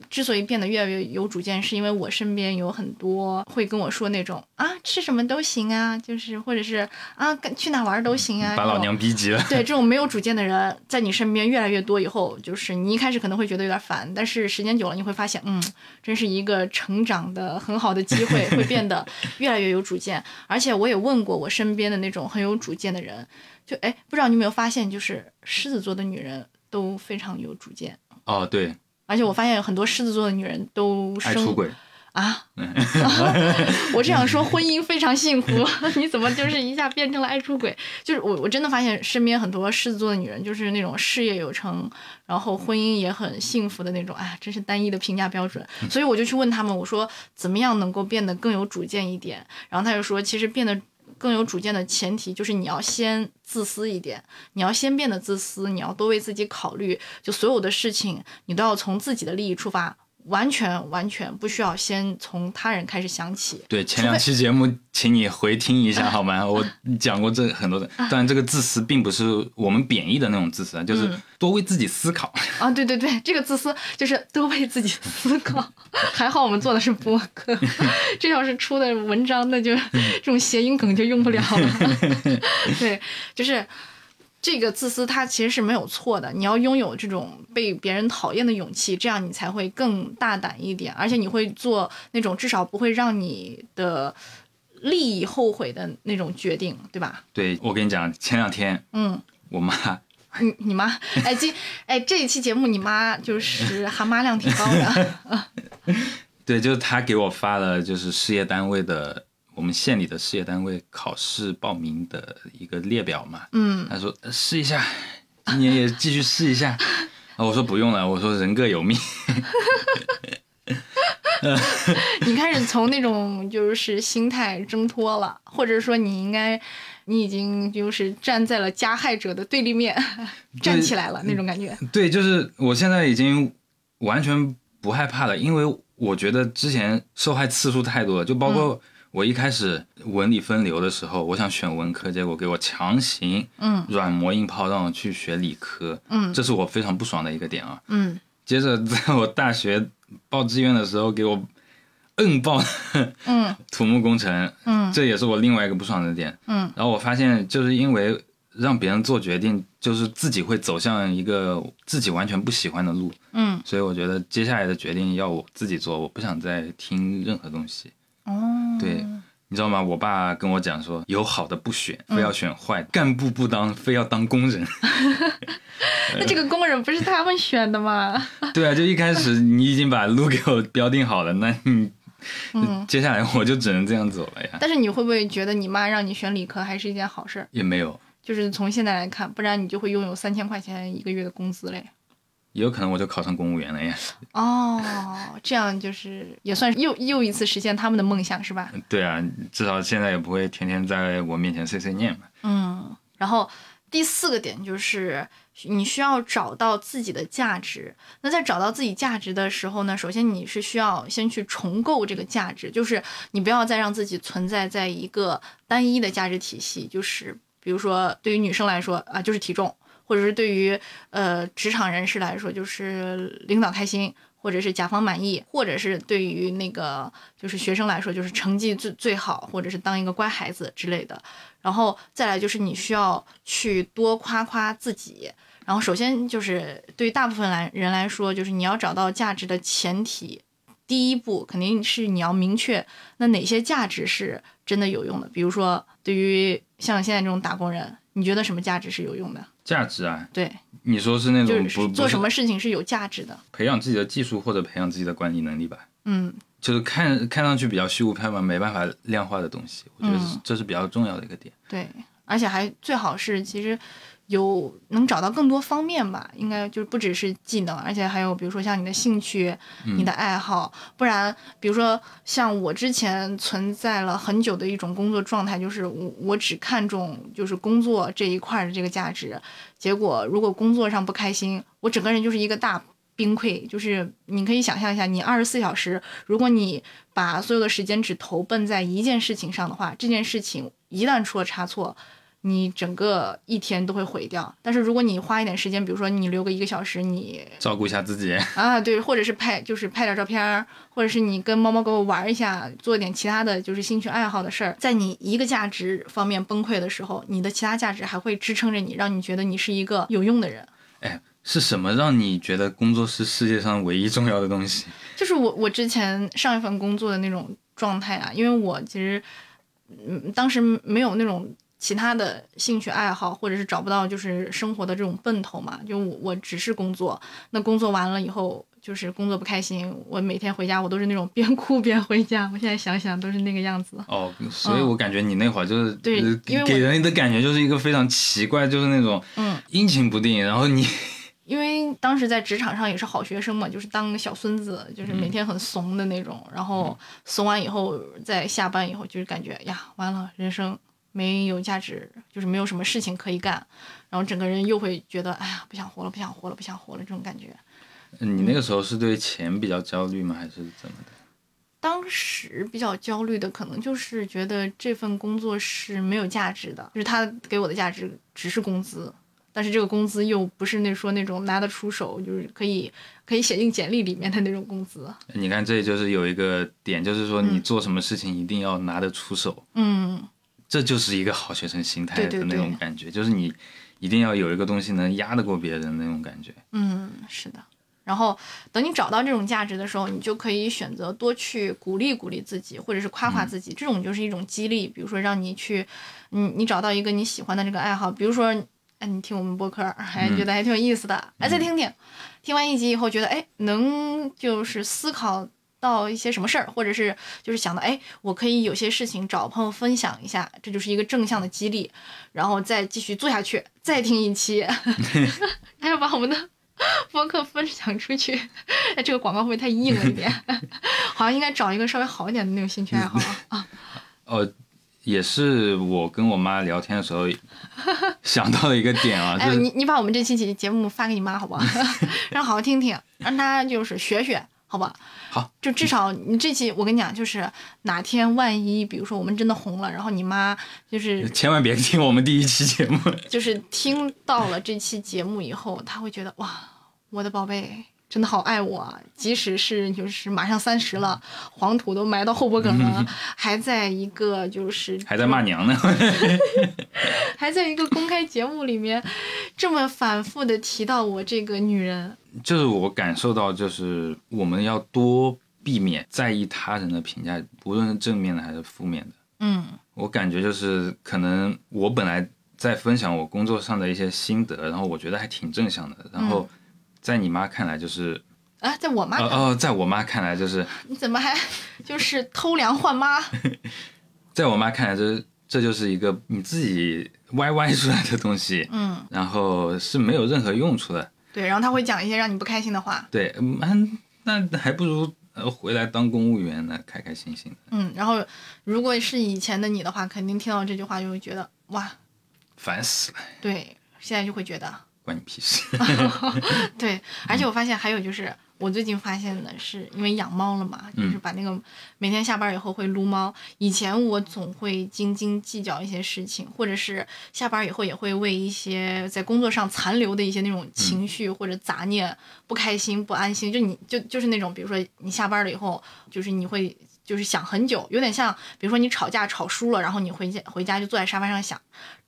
S2: 之所以变得越来越有主见，是因为我身边有很多会跟我说那种啊，吃什么都行啊，就是或者是啊，干去哪玩都行啊，
S1: 把老娘逼急了。
S2: 对这种没有主见的人，在你身边越来越多以后，就是你一开始可能会觉得有点烦，但是时间久了，你会发现，嗯，真是一个成长的很好的机会，会变得 越来越有主见。而且我也问过我身边的那种很有主见的人，就哎，不知道你有没有发现，就是狮子座的女人都非常有主见，
S1: 哦，对，
S2: 而且我发现很多狮子座的女人都生
S1: 爱出轨。
S2: 啊，我这样说婚姻非常幸福，你怎么就是一下变成了爱出轨？就是我我真的发现身边很多狮子座的女人，就是那种事业有成，然后婚姻也很幸福的那种，哎，真是单一的评价标准。所以我就去问他们，我说怎么样能够变得更有主见一点？然后他就说，其实变得更有主见的前提就是你要先自私一点，你要先变得自私，你要多为自己考虑，就所有的事情你都要从自己的利益出发。完全完全不需要先从他人开始想起。
S1: 对，前两期节目，请你回听一下好吗？我讲过这很多的，但这个自私并不是我们贬义的那种自私，啊，就是多为自己思考。
S2: 啊，对对对，这个自私就是多为自己思考。还好我们做的是播客，这要是出的文章，那就这种谐音梗就用不了了。对，就是。这个自私，它其实是没有错的。你要拥有这种被别人讨厌的勇气，这样你才会更大胆一点，而且你会做那种至少不会让你的利益后悔的那种决定，对吧？
S1: 对，我跟你讲，前两天
S2: 嗯，
S1: 我妈，
S2: 你你妈，哎，今哎这一期节目，你妈就是含妈量挺高的。
S1: 对，就是她给我发了就是事业单位的我们县里的事业单位考试报名的一个列表嘛。
S2: 嗯，
S1: 他说呃试一下，今年也继续试一下。啊，我说不用了，我说人各有命。
S2: 你开始从那种就是心态挣脱了，或者说你应该，你已经就是站在了加害者的对立面，站起来了那种感觉。
S1: 对，就是我现在已经完全不害怕了，因为我觉得之前受害次数太多了，就包括我一开始文理分流的时候，我想选文科，结果给我强行
S2: 嗯
S1: 软磨硬泡让我去学理科，
S2: 嗯
S1: 这是我非常不爽的一个点啊。
S2: 嗯
S1: 接着在我大学报志愿的时候，给我硬报
S2: 嗯
S1: 土木工程，
S2: 嗯
S1: 这也是我另外一个不爽的点。
S2: 嗯
S1: 然后我发现，就是因为让别人做决定，就是自己会走向一个自己完全不喜欢的路，
S2: 嗯，
S1: 所以我觉得接下来的决定要我自己做，我不想再听任何东西。
S2: 哦，
S1: 对，你知道吗？我爸跟我讲说，有好的不选，
S2: 嗯
S1: 非要选坏；干部不当，非要当工人。
S2: 那这个工人不是他们选的吗？
S1: 对啊，就一开始你已经把路给我标定好了，那你
S2: 嗯，
S1: 接下来我就只能这样走了呀。
S2: 但是你会不会觉得你妈让你选理科还是一件好事儿？
S1: 也没有，
S2: 就是从现在来看，不然你就会拥有三千块钱一个月的工资嘞。
S1: 也有可能我就考上公务员了呀。
S2: 哦，这样就是也算是又又一次实现他们的梦想，是吧？
S1: 对啊，至少现在也不会天天在我面前碎碎念嘛。
S2: 嗯，然后第四个点就是你需要找到自己的价值。那在找到自己价值的时候呢，首先你是需要先去重构这个价值，就是你不要再让自己存在在一个单一的价值体系，就是比如说对于女生来说啊，就是体重。或者是对于呃职场人士来说，就是领导开心，或者是甲方满意，或者是对于那个就是学生来说，就是成绩最最好，或者是当一个乖孩子之类的。然后再来就是你需要去多夸夸自己。然后首先就是对于大部分来人来说，就是你要找到价值的前提，第一步肯定是你要明确那哪些价值是真的有用的。比如说，对于像现在这种打工人，你觉得什么价值是有用的？
S1: 价值啊，
S2: 对，
S1: 你说是那种
S2: 就是做什么事情是有价值的。
S1: 培养自己的技术或者培养自己的管理能力吧？
S2: 嗯，
S1: 就是看看上去比较虚无缥缈、没办法量化的东西，我觉得这是比较重要的一个点。
S2: 对，而且还最好是其实有能找到更多方面吧，应该就是不只是技能，而且还有比如说像你的兴趣、你的爱好，不然比如说像我之前存在了很久的一种工作状态，就是我我只看重就是工作这一块的这个价值，结果如果工作上不开心，我整个人就是一个大。崩溃就是你可以想象一下，你二十四小时，如果你把所有的时间只投奔在一件事情上的话，这件事情一旦出了差错，你整个一天都会毁掉。但是如果你花一点时间，比如说你留个一个小时，你
S1: 照顾一下自己，
S2: 啊对，或者是拍就是拍点照片，或者是你跟猫猫狗狗玩一下，做点其他的就是兴趣爱好的事儿，在你一个价值方面崩溃的时候，你的其他价值还会支撑着你，让你觉得你是一个有用的人。
S1: 哎，是什么让你觉得工作是世界上唯一重要的东西？
S2: 就是我我之前上一份工作的那种状态啊，因为我其实嗯当时没有那种其他的兴趣爱好，或者是找不到就是生活的这种奔头嘛，就我我只是工作，那工作完了以后。就是工作不开心，我每天回家我都是那种边哭边回家。我现在想想都是那个样子。
S1: 哦，所以我感觉你那会儿就是
S2: 对
S1: 呃
S2: 因为
S1: 给人的感觉就是一个非常奇怪，就是那种
S2: 嗯，
S1: 阴晴不定，然后你
S2: 因为当时在职场上也是好学生嘛，就是当个小孙子，就是每天很怂的那种。然后怂完以后，在下班以后，就是感觉呀，完了，人生没有价值，就是没有什么事情可以干，然后整个人又会觉得，哎呀，不想活了，不想活了，不想活了这种感觉。
S1: 你那个时候是对钱比较焦虑吗？还是怎么的？
S2: 当时比较焦虑的，可能就是觉得这份工作是没有价值的，就是他给我的价值只是工资，但是这个工资又不是那说那种拿得出手，就是可以可以写进简历里面的那种工资。
S1: 你看，这就是有一个点，就是说你
S2: 嗯
S1: 做什么事情一定要拿得出手，
S2: 嗯，
S1: 这就是一个好学生心态的那种
S2: 对
S1: 感觉，就是你一定要有一个东西能压得过别人那种感觉。
S2: 嗯，是的。然后等你找到这种价值的时候，你就可以选择多去鼓励鼓励自己，或者是夸夸自己，这种就是一种激励。比如说让你去，你你找到一个你喜欢的这个爱好，比如说，哎，你听我们播客，还觉得还挺有意思的，哎，再听听，听完一集以后觉得，哎，能就是思考到一些什么事儿，或者是就是想到，哎，我可以有些事情找朋友分享一下，这就是一个正向的激励，然后再继续做下去，再听一期，还要把我们的。播客分享出去，哎，这个广告会不会太硬了一点？好像应该找一个稍微好一点的那种兴趣爱好啊。
S1: 哦，也是我跟我妈聊天的时候想到的一个点啊，就
S2: 哎，
S1: 是
S2: 你你把我们这期节节目发给你妈好不好？让她好好听听，让她就是学学，好吧？
S1: 好，
S2: 就至少你这期我跟你讲，就是哪天万一比如说我们真的红了，然后你妈就是
S1: 千万别听我们第一期节目。
S2: 就是听到了这期节目以后，她会觉得哇，我的宝贝。真的好爱我啊！即使是就是马上三十了，黄土都埋到后脖梗了，还在一个就是
S1: 还在骂娘呢，
S2: 还在一个公开节目里面，这么反复的提到我这个女人，
S1: 就是我感受到，就是我们要多避免在意他人的评价，不论是正面的还是负面的。
S2: 嗯
S1: 我感觉就是可能我本来在分享我工作上的一些心得，然后我觉得还挺正向的，然后在你妈看来就是，
S2: 啊，在我妈
S1: 哦，在我妈看来就是，
S2: 你怎么还 就是偷梁换妈？
S1: 在我妈看来这这就是一个你自己歪歪出来的东西，
S2: 嗯，
S1: 然后是没有任何用处的。
S2: 对，然后他会讲一些让你不开心的话，
S1: 对，嗯，那还不如呃回来当公务员呢，开开心心的。
S2: 嗯，然后如果是以前的你的话，肯定听到这句话就会觉得哇，
S1: 烦死了，
S2: 对，现在就会觉得
S1: 关你屁事。
S2: 对，而且我发现还有就是，我最近发现的是，因为养猫了嘛，就是把那个每天下班以后会撸猫。以前我总会斤斤计较一些事情，或者是下班以后也会为一些在工作上残留的一些那种情绪或者杂念不开心、不安心。就你就就是那种，比如说你下班了以后，就是你会。就是想很久，有点像，比如说你吵架吵输了，然后你回家回家就坐在沙发上想，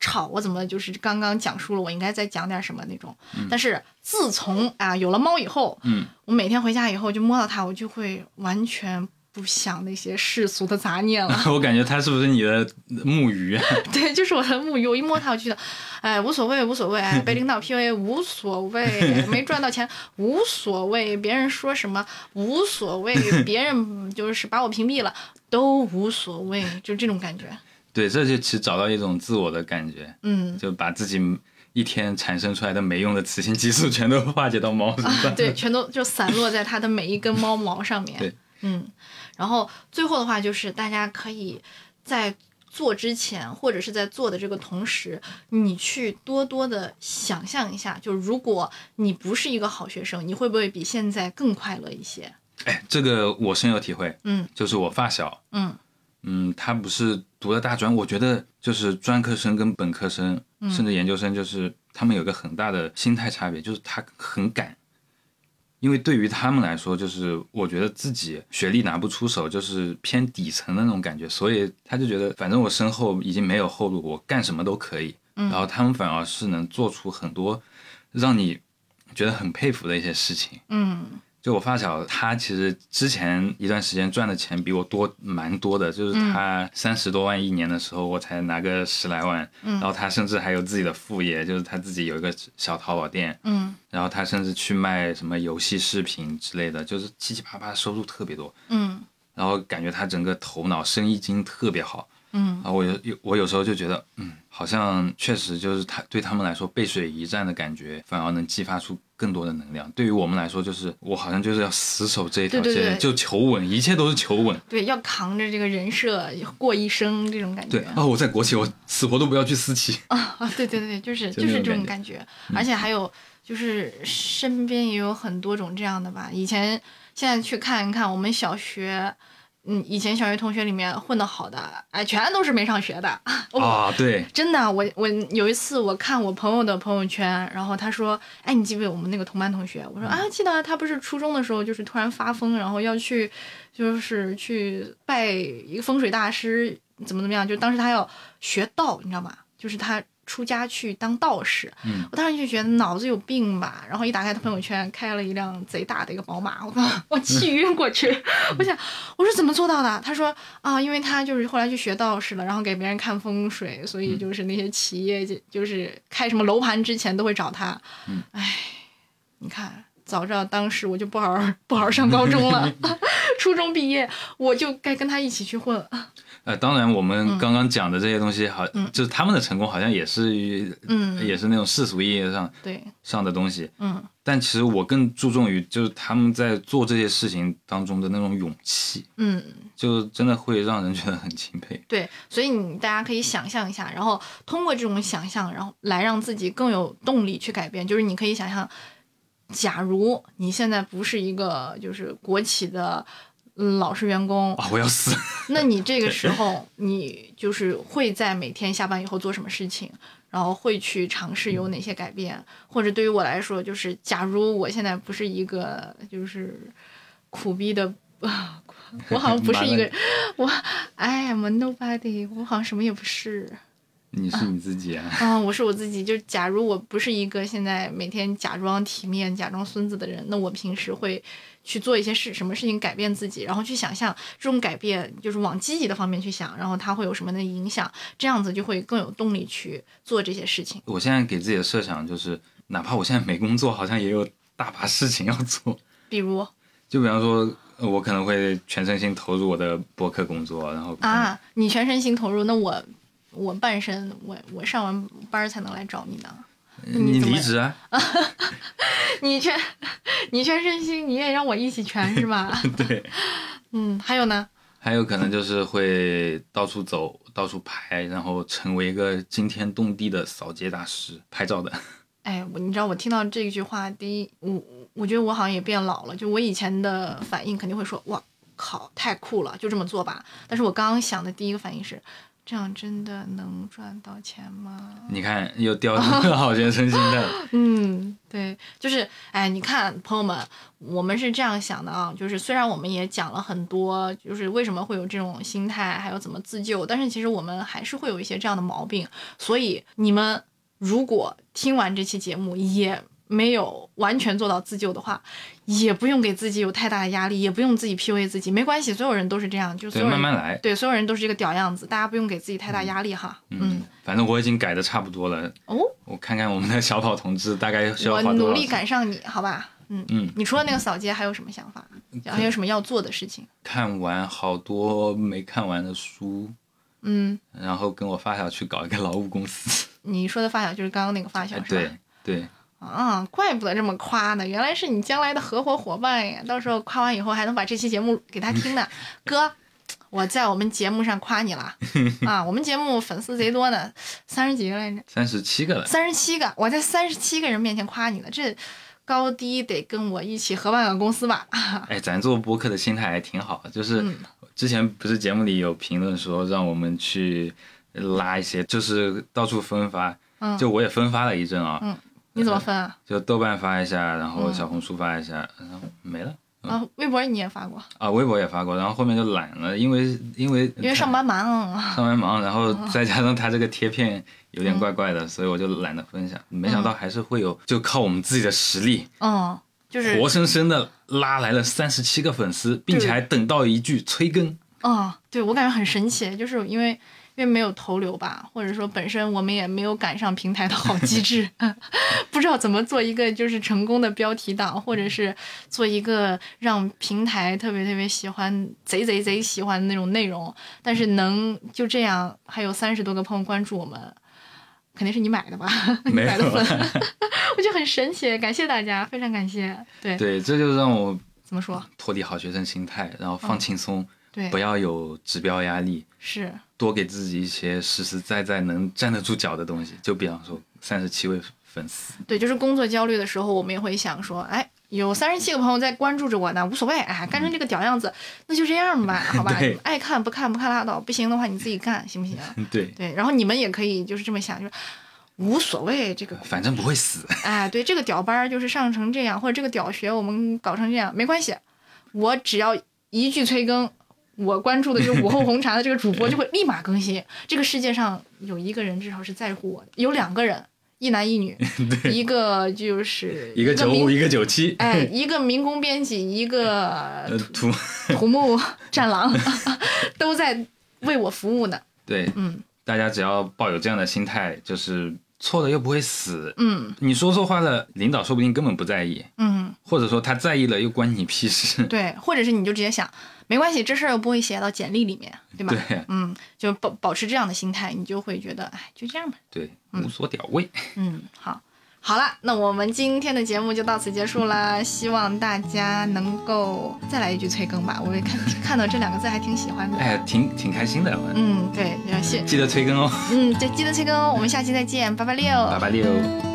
S2: 吵我怎么就是刚刚讲输了，我应该再讲点什么那种。但是自从啊有了猫以后，
S1: 嗯，
S2: 我每天回家以后就摸到它，我就会完全不想那些世俗的杂念了。
S1: 我感觉他是不是你的木鱼啊？
S2: 对，就是我的木鱼，我一摸它，我就觉得，哎，无所谓，无所谓，哎被领导 PUA 无所谓，没赚到钱无所谓，别人说什么无所谓，别人就是把我屏蔽了都无所谓，就这种感觉。
S1: 对，这就其实找到一种自我的感觉，
S2: 嗯，
S1: 就把自己一天产生出来的没用的雌性激素全都化解到猫身上。
S2: 对，全都就散落在它的每一根猫毛上面。
S1: 对，
S2: 嗯，然后最后的话就是大家可以在做之前，或者是在做的这个同时，你去多多的想象一下，就如果你不是一个好学生，你会不会比现在更快乐一些？
S1: 哎，这个我深有体会，
S2: 嗯
S1: 就是我发小，
S2: 嗯
S1: 嗯，他不是读了大专，我觉得就是专科生跟本科生，
S2: 嗯
S1: 甚至研究生，就是他们有个很大的心态差别，就是他很赶。因为对于他们来说，就是我觉得自己学历拿不出手，就是偏底层的那种感觉，所以他就觉得反正我身后已经没有后路，我干什么都可以。然后他们反而是能做出很多让你觉得很佩服的一些事情。
S2: 嗯
S1: 就我发小，他其实之前一段时间赚的钱比我多蛮多的，就是他三十多万一年的时候，我才拿个十来万，然后他甚至还有自己的副业，就是他自己有一个小淘宝店，
S2: 嗯。
S1: 然后他甚至去卖什么游戏视频之类的，就是七七八八收入特别多，
S2: 嗯。
S1: 然后感觉他整个头脑生意经特别好，
S2: 嗯
S1: 啊，我有有我有时候就觉得，嗯，好像确实就是他对他们来说背水一战的感觉，反而能激发出更多的能量。对于我们来说，就是我好像就是要死守这一条线，
S2: 对对对
S1: 就求稳，一切都是求稳。
S2: 对，要扛着这个人设过一生这种感觉。
S1: 对哦，我在国企，我死活都不要去私企。
S2: 啊，对对对，就是
S1: 就
S2: 就是这
S1: 种感
S2: 觉，而且还有就是身边也有很多种这样的吧。以前现在去看一看，我们小学，嗯，以前小学同学里面混得好的，哎，全都是没上学的。哦
S1: 啊，对，
S2: 真的，我我有一次我看我朋友的朋友圈，然后他说，哎，你记不记得我们那个同班同学？我说啊，记得啊，他不是初中的时候就是突然发疯，然后要去就是去拜一个风水大师，怎么怎么样？就当时他要学道，你知道吗？就是他出家去当道士。
S1: 嗯
S2: 我当时就觉得脑子有病吧，然后一打开他朋友圈，开了一辆贼大的一个宝马，我靠，我气 晕过去。我想，我说怎么做到的？他说啊，因为他就是后来去学道士了，然后给别人看风水，所以就是那些企业就就是开什么楼盘之前都会找他。
S1: 嗯，
S2: 哎，你看。早知道当时我就不好好不好好上高中了，初中毕业我就该跟他一起去混。
S1: 呃，当然我们刚刚讲的这些东西好，
S2: 嗯
S1: 就是他们的成功好像也是，
S2: 嗯
S1: 也是那种世俗意义上
S2: 对，
S1: 上的东西。
S2: 嗯
S1: 但其实我更注重于就是他们在做这些事情当中的那种勇气，
S2: 嗯，
S1: 就真的会让人觉得很钦佩。
S2: 对，所以你大家可以想象一下，然后通过这种想象，然后来让自己更有动力去改变。就是你可以想象，假如你现在不是一个就是国企的嗯老实员工，
S1: 啊，我要死！
S2: 那你这个时候你就是会在每天下班以后做什么事情？然后会去尝试有哪些改变，或者对于我来说，就是假如我现在不是一个就是苦逼的，我好像不是一个，我 I am nobody，我好像什么也不是。
S1: 你是你自己啊。
S2: 嗯，我是我自己。就假如我不是一个现在每天假装体面、假装孙子的人，那我平时会去做一些事，什么事情改变自己，然后去想象这种改变就是往积极的方面去想，然后它会有什么的影响，这样子就会更有动力去做这些事情。
S1: 我现在给自己的设想就是，哪怕我现在没工作，好像也有大把事情要做。
S2: 比如
S1: 就比方说，呃我可能会全身心投入我的博客工作，然后
S2: 啊，你全身心投入，那我我半身，我我上完班才能来找你呢。
S1: 你离职啊？
S2: 你全你全身心，你也让我一起全是吧？
S1: 对，
S2: 嗯，还有呢？
S1: 还有可能就是会到处走，到处拍，然后成为一个惊天动地的扫街大师，拍照的。
S2: 哎，我你知道我听到这句话，第一，我我觉得我好像也变老了。就我以前的反应肯定会说，哇靠，太酷了，就这么做吧。但是我刚刚想的第一个反应是，这样真的能赚到钱吗？
S1: 你看，又掉入好学生心态。
S2: 嗯，对，就是，哎，你看，朋友们，我们是这样想的啊，就是虽然我们也讲了很多，就是为什么会有这种心态，还有怎么自救，但是其实我们还是会有一些这样的毛病。所以你们如果听完这期节目也没有完全做到自救的话，也不用给自己有太大的压力，也不用自己 PUA 自己，没关系，所有人都是这样，就所，有人
S1: 慢慢来。
S2: 对所有人都是这个屌样子，大家不用给自己太大压力哈。嗯，
S1: 反正我已经改的差不多了。
S2: 哦，
S1: 我看看我们的小跑同志大概需要
S2: 我
S1: 花多少？
S2: 努力赶上你，好吧？嗯
S1: 嗯，
S2: 你除了那个扫街，还有什么想法？还有什么要做的事情？
S1: 看完好多没看完的书，
S2: 嗯，
S1: 然后跟我发小去搞一个劳务公司。
S2: 你说的发小就是刚刚那个发小是吧？
S1: 对对，
S2: 啊，怪不得这么夸呢，原来是你将来的合伙伙伴呀！到时候夸完以后还能把这期节目给他听呢，哥。我在我们节目上夸你了 啊！我们节目粉丝贼多呢，三十几个来着，
S1: 三十七个了。
S2: 三十七个，我在三十七个人面前夸你了，这高低得跟我一起合办个公司吧？
S1: 哎，咱做播客的心态还挺好，就是
S2: 嗯
S1: 之前不是节目里有评论说让我们去拉一些，就是到处分发，
S2: 嗯
S1: 就我也分发了一阵啊，
S2: 嗯，你怎么分啊？
S1: 就豆瓣发一下，然后
S2: 嗯
S1: 小红书发一下，然后没了。
S2: 啊，微博你也发过，
S1: 啊，微博也发过，然后后面就懒了，因为因为
S2: 因为上班忙。
S1: 上班忙，然后
S2: 嗯
S1: 再加上他这个贴片有点怪怪的，所以我就懒得分享。没想到还是会有，就靠我们自己的实力，
S2: 嗯，就是
S1: 活生生的拉来了三十七个粉丝，并且还等到一句催更。
S2: 嗯，对我感觉很神奇，就是因为因为没有投流吧，或者说本身我们也没有赶上平台的好机 制，不知道怎么做一个就是成功的标题党，或者是做一个让平台特别特别喜欢、贼贼贼喜欢的那种内容，但是能就这样还有三十多个朋友关注我们。肯定是你买的吧？你买的粉，我觉得很神奇，感谢大家，非常感谢。对，
S1: 对，这就让我
S2: 怎么说？
S1: 脱离好学生心态，然后放轻松，
S2: 对
S1: 不，要有指标压力，
S2: 是，
S1: 多给自己一些实实在在能站得住脚的东西。就比方说三十七位粉丝，
S2: 对，就是工作焦虑的时候，我们也会想说，哎，有三十七个朋友在关注着我呢，无所谓，哎，干成这个屌样子，那就这样吧，好吧，爱看不看不看拉倒，不行的话你自己干，行不行？
S1: 对，
S2: 对，然后你们也可以就是这么想，就是无所谓这个，
S1: 反正不会死。
S2: 哎，对，这个屌班儿就是上成这样，或者这个屌学我们搞成这样，没关系，我只要一句催更。我关注的就是 午后红茶的这个主播就会立马更新。这个世界上有一个人至少是在乎我的，有两个人，一男一女，一个就是
S1: 一个九五，一个九七，
S2: 哎，一个民工编辑，一个
S1: 呃，土，
S2: 土木战狼，都在为我服务呢。
S1: 对，
S2: 嗯
S1: 大家只要抱有这样的心态，就是错了又不会死。
S2: 嗯
S1: 你说错话了，领导说不定根本不在意，
S2: 嗯，
S1: 或者说他在意了又关你屁事。
S2: 对，或者是你就直接想，没关系，这事儿又不会写到简历里面，对吧？
S1: 对
S2: 嗯，就保保持这样的心态，你就会觉得，哎，就这样吧。
S1: 对，无所屌味。
S2: 嗯，好，好了，那我们今天的节目就到此结束啦。希望大家能够再来一句催更吧，我也看看到这两个字还挺喜欢的。
S1: 哎，挺挺开心的，
S2: 嗯，对，谢，
S1: 记得催更哦，
S2: 嗯，对，记得催更哦。我们下期再见，八八六，
S1: 八八六。